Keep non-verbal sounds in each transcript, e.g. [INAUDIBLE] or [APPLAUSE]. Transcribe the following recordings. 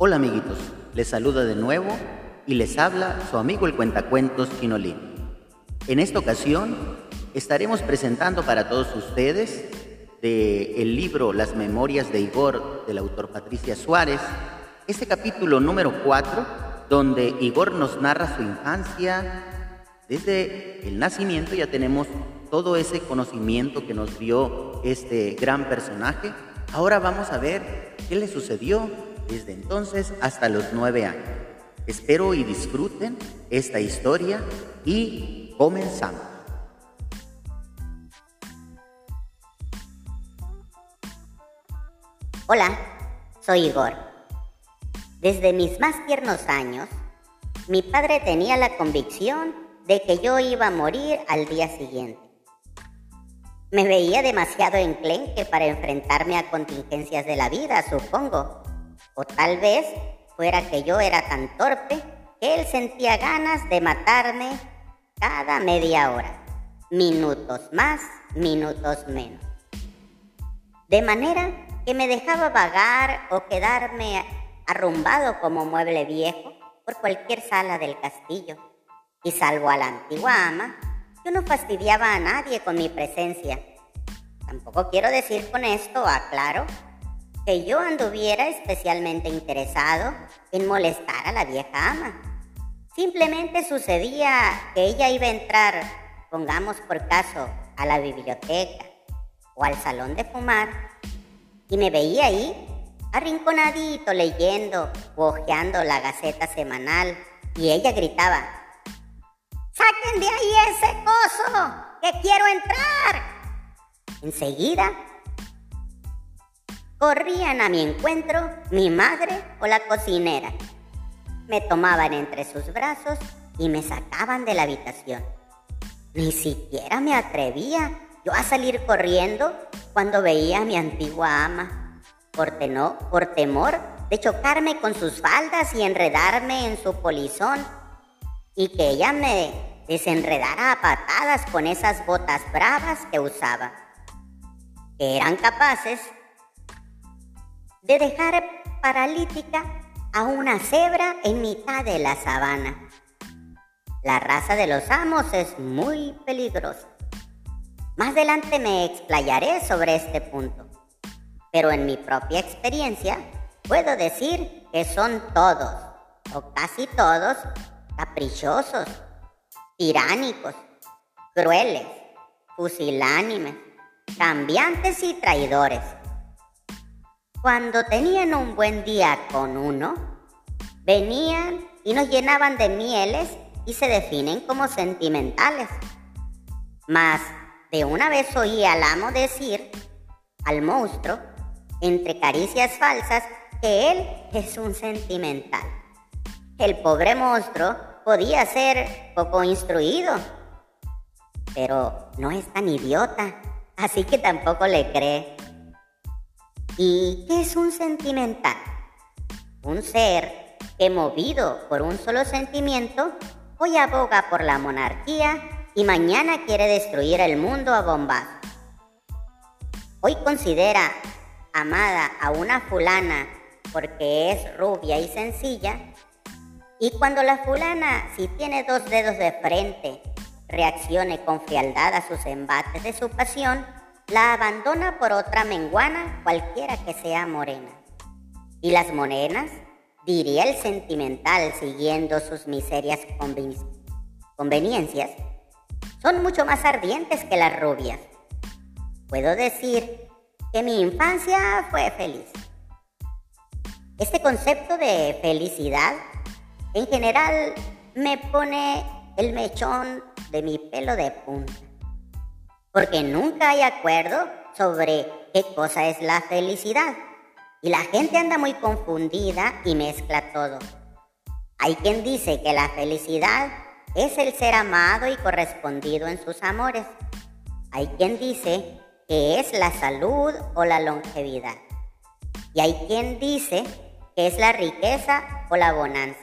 Hola amiguitos, les saluda de nuevo y les habla su amigo el cuentacuentos Chinolín. En esta ocasión estaremos presentando para todos ustedes de el libro Las Memorias de Igor del autor Patricia Suárez, este capítulo número 4 donde Igor nos narra su infancia. Desde el nacimiento ya tenemos todo ese conocimiento que nos dio este gran personaje. Ahora vamos a ver qué le sucedió desde entonces hasta los nueve años. Espero y disfruten esta historia y comenzamos. Hola, soy Igor. Desde mis más tiernos años, mi padre tenía la convicción de que yo iba a morir al día siguiente. Me veía demasiado enclenque para enfrentarme a contingencias de la vida, supongo. O tal vez fuera que yo era tan torpe que él sentía ganas de matarme cada media hora. Minutos más, minutos menos. De manera que me dejaba vagar o quedarme arrumbado como mueble viejo por cualquier sala del castillo. Y salvo a la antigua ama, yo no fastidiaba a nadie con mi presencia. Tampoco quiero decir con esto, aclaro, que yo anduviera especialmente interesado en molestar a la vieja ama. Simplemente sucedía que ella iba a entrar, pongamos por caso, a la biblioteca o al salón de fumar y me veía ahí, arrinconadito leyendo o hojeando la gaceta semanal y ella gritaba, ¡Saquen de ahí ese coso! ¡Que quiero entrar! Enseguida Corrían a mi encuentro mi madre o la cocinera. Me tomaban entre sus brazos y me sacaban de la habitación. Ni siquiera me atrevía yo a salir corriendo cuando veía a mi antigua ama, por, por temor de chocarme con sus faldas y enredarme en su polizón, y que ella me desenredara a patadas con esas botas bravas que usaba, eran capaces de dejar paralítica a una cebra en mitad de la sabana. La raza de los amos es muy peligrosa. Más adelante me explayaré sobre este punto, pero en mi propia experiencia puedo decir que son todos, o casi todos, caprichosos, tiránicos, crueles, fusilánimes, cambiantes y traidores. Cuando tenían un buen día con uno, venían y nos llenaban de mieles y se definen como sentimentales. Mas de una vez oí al amo decir al monstruo, entre caricias falsas, que él es un sentimental. El pobre monstruo podía ser poco instruido, pero no es tan idiota, así que tampoco le cree. ¿Y qué es un sentimental? Un ser que movido por un solo sentimiento, hoy aboga por la monarquía y mañana quiere destruir el mundo a bombas. Hoy considera amada a una fulana porque es rubia y sencilla, y cuando la fulana, si tiene dos dedos de frente, reaccione con frialdad a sus embates de su pasión, la abandona por otra menguana, cualquiera que sea morena. Y las morenas, diría el sentimental siguiendo sus miserias conveniencias, son mucho más ardientes que las rubias. Puedo decir que mi infancia fue feliz. Este concepto de felicidad en general me pone el mechón de mi pelo de punta porque nunca hay acuerdo sobre qué cosa es la felicidad. Y la gente anda muy confundida y mezcla todo. Hay quien dice que la felicidad es el ser amado y correspondido en sus amores. Hay quien dice que es la salud o la longevidad. Y hay quien dice que es la riqueza o la bonanza.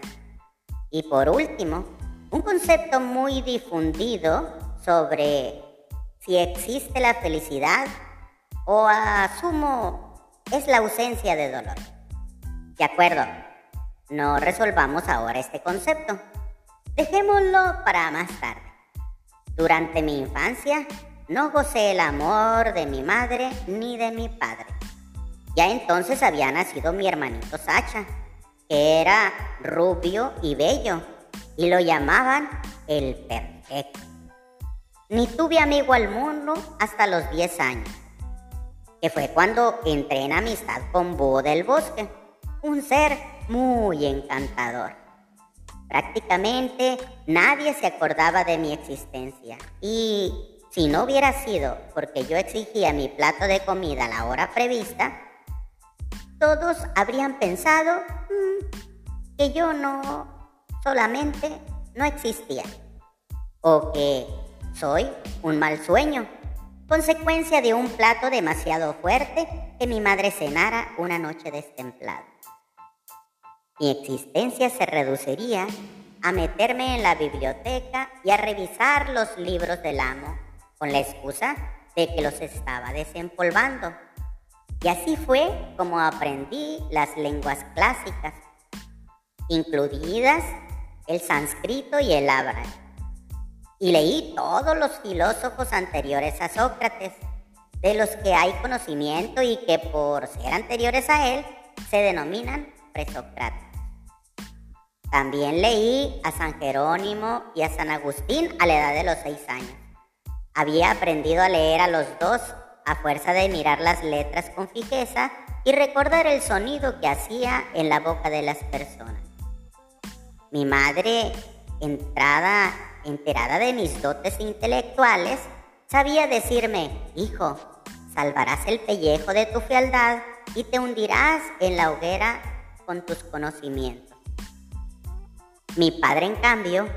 Y por último, un concepto muy difundido sobre si existe la felicidad o asumo es la ausencia de dolor. De acuerdo, no resolvamos ahora este concepto. Dejémoslo para más tarde. Durante mi infancia no gocé el amor de mi madre ni de mi padre. Ya entonces había nacido mi hermanito Sacha, que era rubio y bello, y lo llamaban el perfecto. Ni tuve amigo al mundo hasta los 10 años, que fue cuando entré en amistad con Búho del Bosque, un ser muy encantador. Prácticamente nadie se acordaba de mi existencia y si no hubiera sido porque yo exigía mi plato de comida a la hora prevista, todos habrían pensado mm, que yo no solamente no existía o que soy un mal sueño, consecuencia de un plato demasiado fuerte que mi madre cenara una noche destemplada. Mi existencia se reduciría a meterme en la biblioteca y a revisar los libros del amo, con la excusa de que los estaba desempolvando. Y así fue como aprendí las lenguas clásicas, incluidas el sánscrito y el árabe. Y leí todos los filósofos anteriores a Sócrates, de los que hay conocimiento y que por ser anteriores a él se denominan presocráticos. También leí a San Jerónimo y a San Agustín a la edad de los seis años. Había aprendido a leer a los dos a fuerza de mirar las letras con fijeza y recordar el sonido que hacía en la boca de las personas. Mi madre, entrada, enterada de mis dotes intelectuales, sabía decirme, hijo, salvarás el pellejo de tu fealdad y te hundirás en la hoguera con tus conocimientos. Mi padre, en cambio,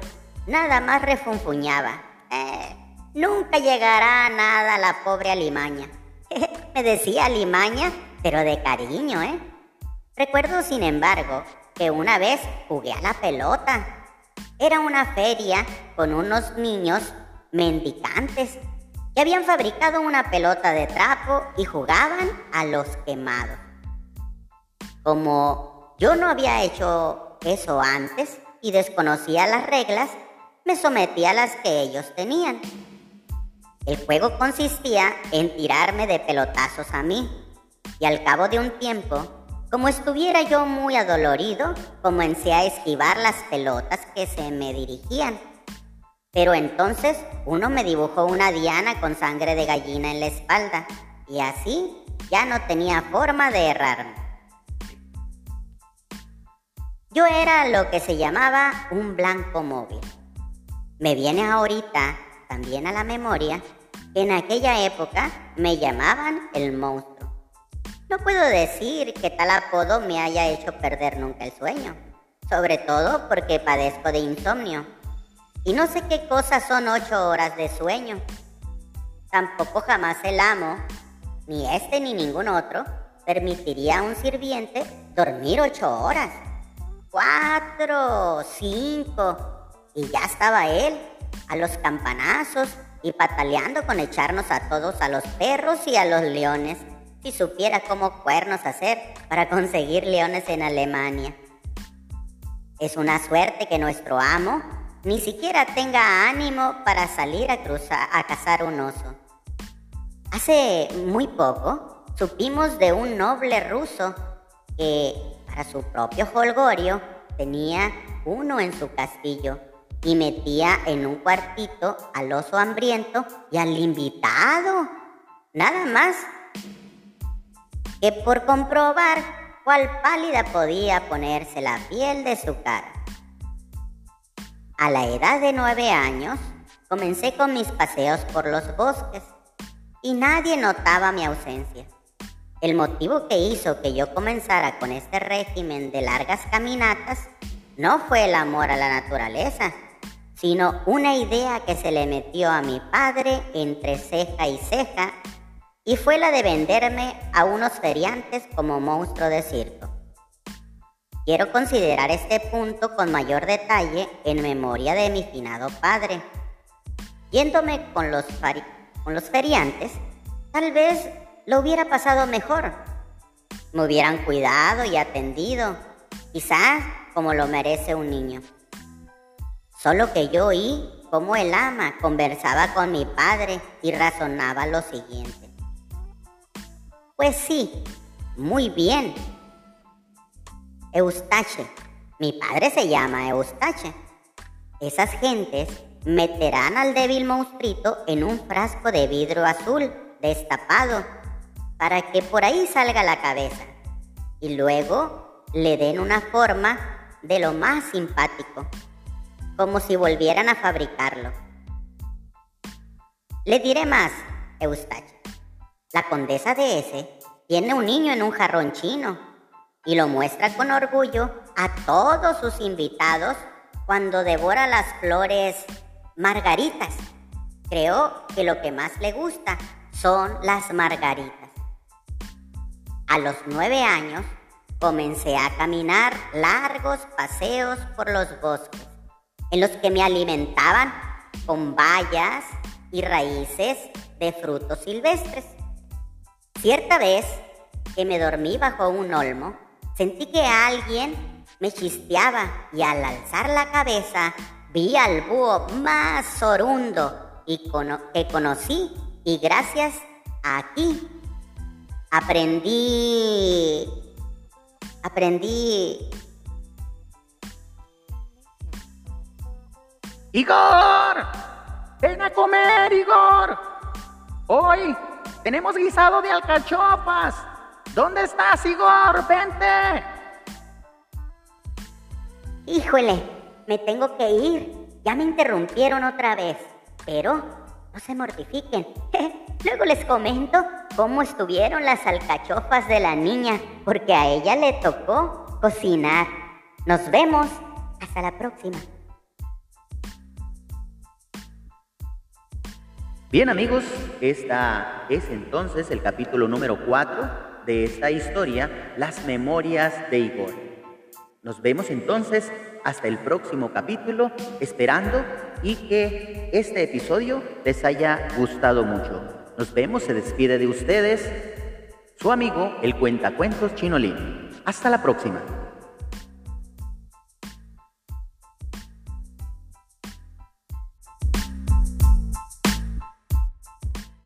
nada más refunfuñaba. Eh, nunca llegará a nada la pobre Alimaña. [LAUGHS] Me decía Alimaña, pero de cariño, ¿eh? Recuerdo, sin embargo, que una vez jugué a la pelota. Era una feria con unos niños mendicantes que habían fabricado una pelota de trapo y jugaban a los quemados. Como yo no había hecho eso antes, y desconocía las reglas, me sometí a las que ellos tenían. El juego consistía en tirarme de pelotazos a mí, y al cabo de un tiempo, como estuviera yo muy adolorido, comencé a esquivar las pelotas que se me dirigían. Pero entonces uno me dibujó una diana con sangre de gallina en la espalda, y así ya no tenía forma de errarme. Yo era lo que se llamaba un blanco móvil. Me viene ahorita también a la memoria que en aquella época me llamaban el monstruo. No puedo decir que tal apodo me haya hecho perder nunca el sueño, sobre todo porque padezco de insomnio. Y no sé qué cosas son ocho horas de sueño. Tampoco jamás el amo, ni este ni ningún otro, permitiría a un sirviente dormir ocho horas cuatro, cinco, y ya estaba él, a los campanazos y pataleando con echarnos a todos, a los perros y a los leones, si supiera cómo cuernos hacer para conseguir leones en Alemania. Es una suerte que nuestro amo ni siquiera tenga ánimo para salir a cruzar a cazar un oso. Hace muy poco supimos de un noble ruso que a su propio holgorio, tenía uno en su castillo y metía en un cuartito al oso hambriento y al invitado. Nada más que por comprobar cuál pálida podía ponerse la piel de su cara. A la edad de nueve años, comencé con mis paseos por los bosques y nadie notaba mi ausencia. El motivo que hizo que yo comenzara con este régimen de largas caminatas no fue el amor a la naturaleza, sino una idea que se le metió a mi padre entre ceja y ceja y fue la de venderme a unos feriantes como monstruo de circo. Quiero considerar este punto con mayor detalle en memoria de mi finado padre. Yéndome con los, con los feriantes, tal vez lo hubiera pasado mejor. Me hubieran cuidado y atendido, quizás como lo merece un niño. Solo que yo oí cómo el ama conversaba con mi padre y razonaba lo siguiente. Pues sí, muy bien. Eustache, mi padre se llama Eustache. Esas gentes meterán al débil monstruito en un frasco de vidrio azul destapado para que por ahí salga la cabeza y luego le den una forma de lo más simpático, como si volvieran a fabricarlo. Le diré más, Eustache. La condesa de ese tiene un niño en un jarrón chino y lo muestra con orgullo a todos sus invitados cuando devora las flores margaritas. Creo que lo que más le gusta son las margaritas. A los nueve años comencé a caminar largos paseos por los bosques, en los que me alimentaban con bayas y raíces de frutos silvestres. Cierta vez que me dormí bajo un olmo, sentí que alguien me chisteaba y al alzar la cabeza vi al búho más orundo y que conocí y gracias a aquí aprendí, aprendí. Igor, ven a comer, Igor. Hoy tenemos guisado de alcachofas. ¿Dónde estás, Igor? Vente. Híjole, me tengo que ir. Ya me interrumpieron otra vez. Pero no se mortifiquen. [LAUGHS] Luego les comento cómo estuvieron las alcachofas de la niña, porque a ella le tocó cocinar. Nos vemos. Hasta la próxima. Bien amigos, esta es entonces el capítulo número 4 de esta historia, Las Memorias de Igor. Nos vemos entonces hasta el próximo capítulo, esperando y que este episodio les haya gustado mucho. Nos vemos, se despide de ustedes su amigo, el cuentacuentos Chinolín. Hasta la próxima.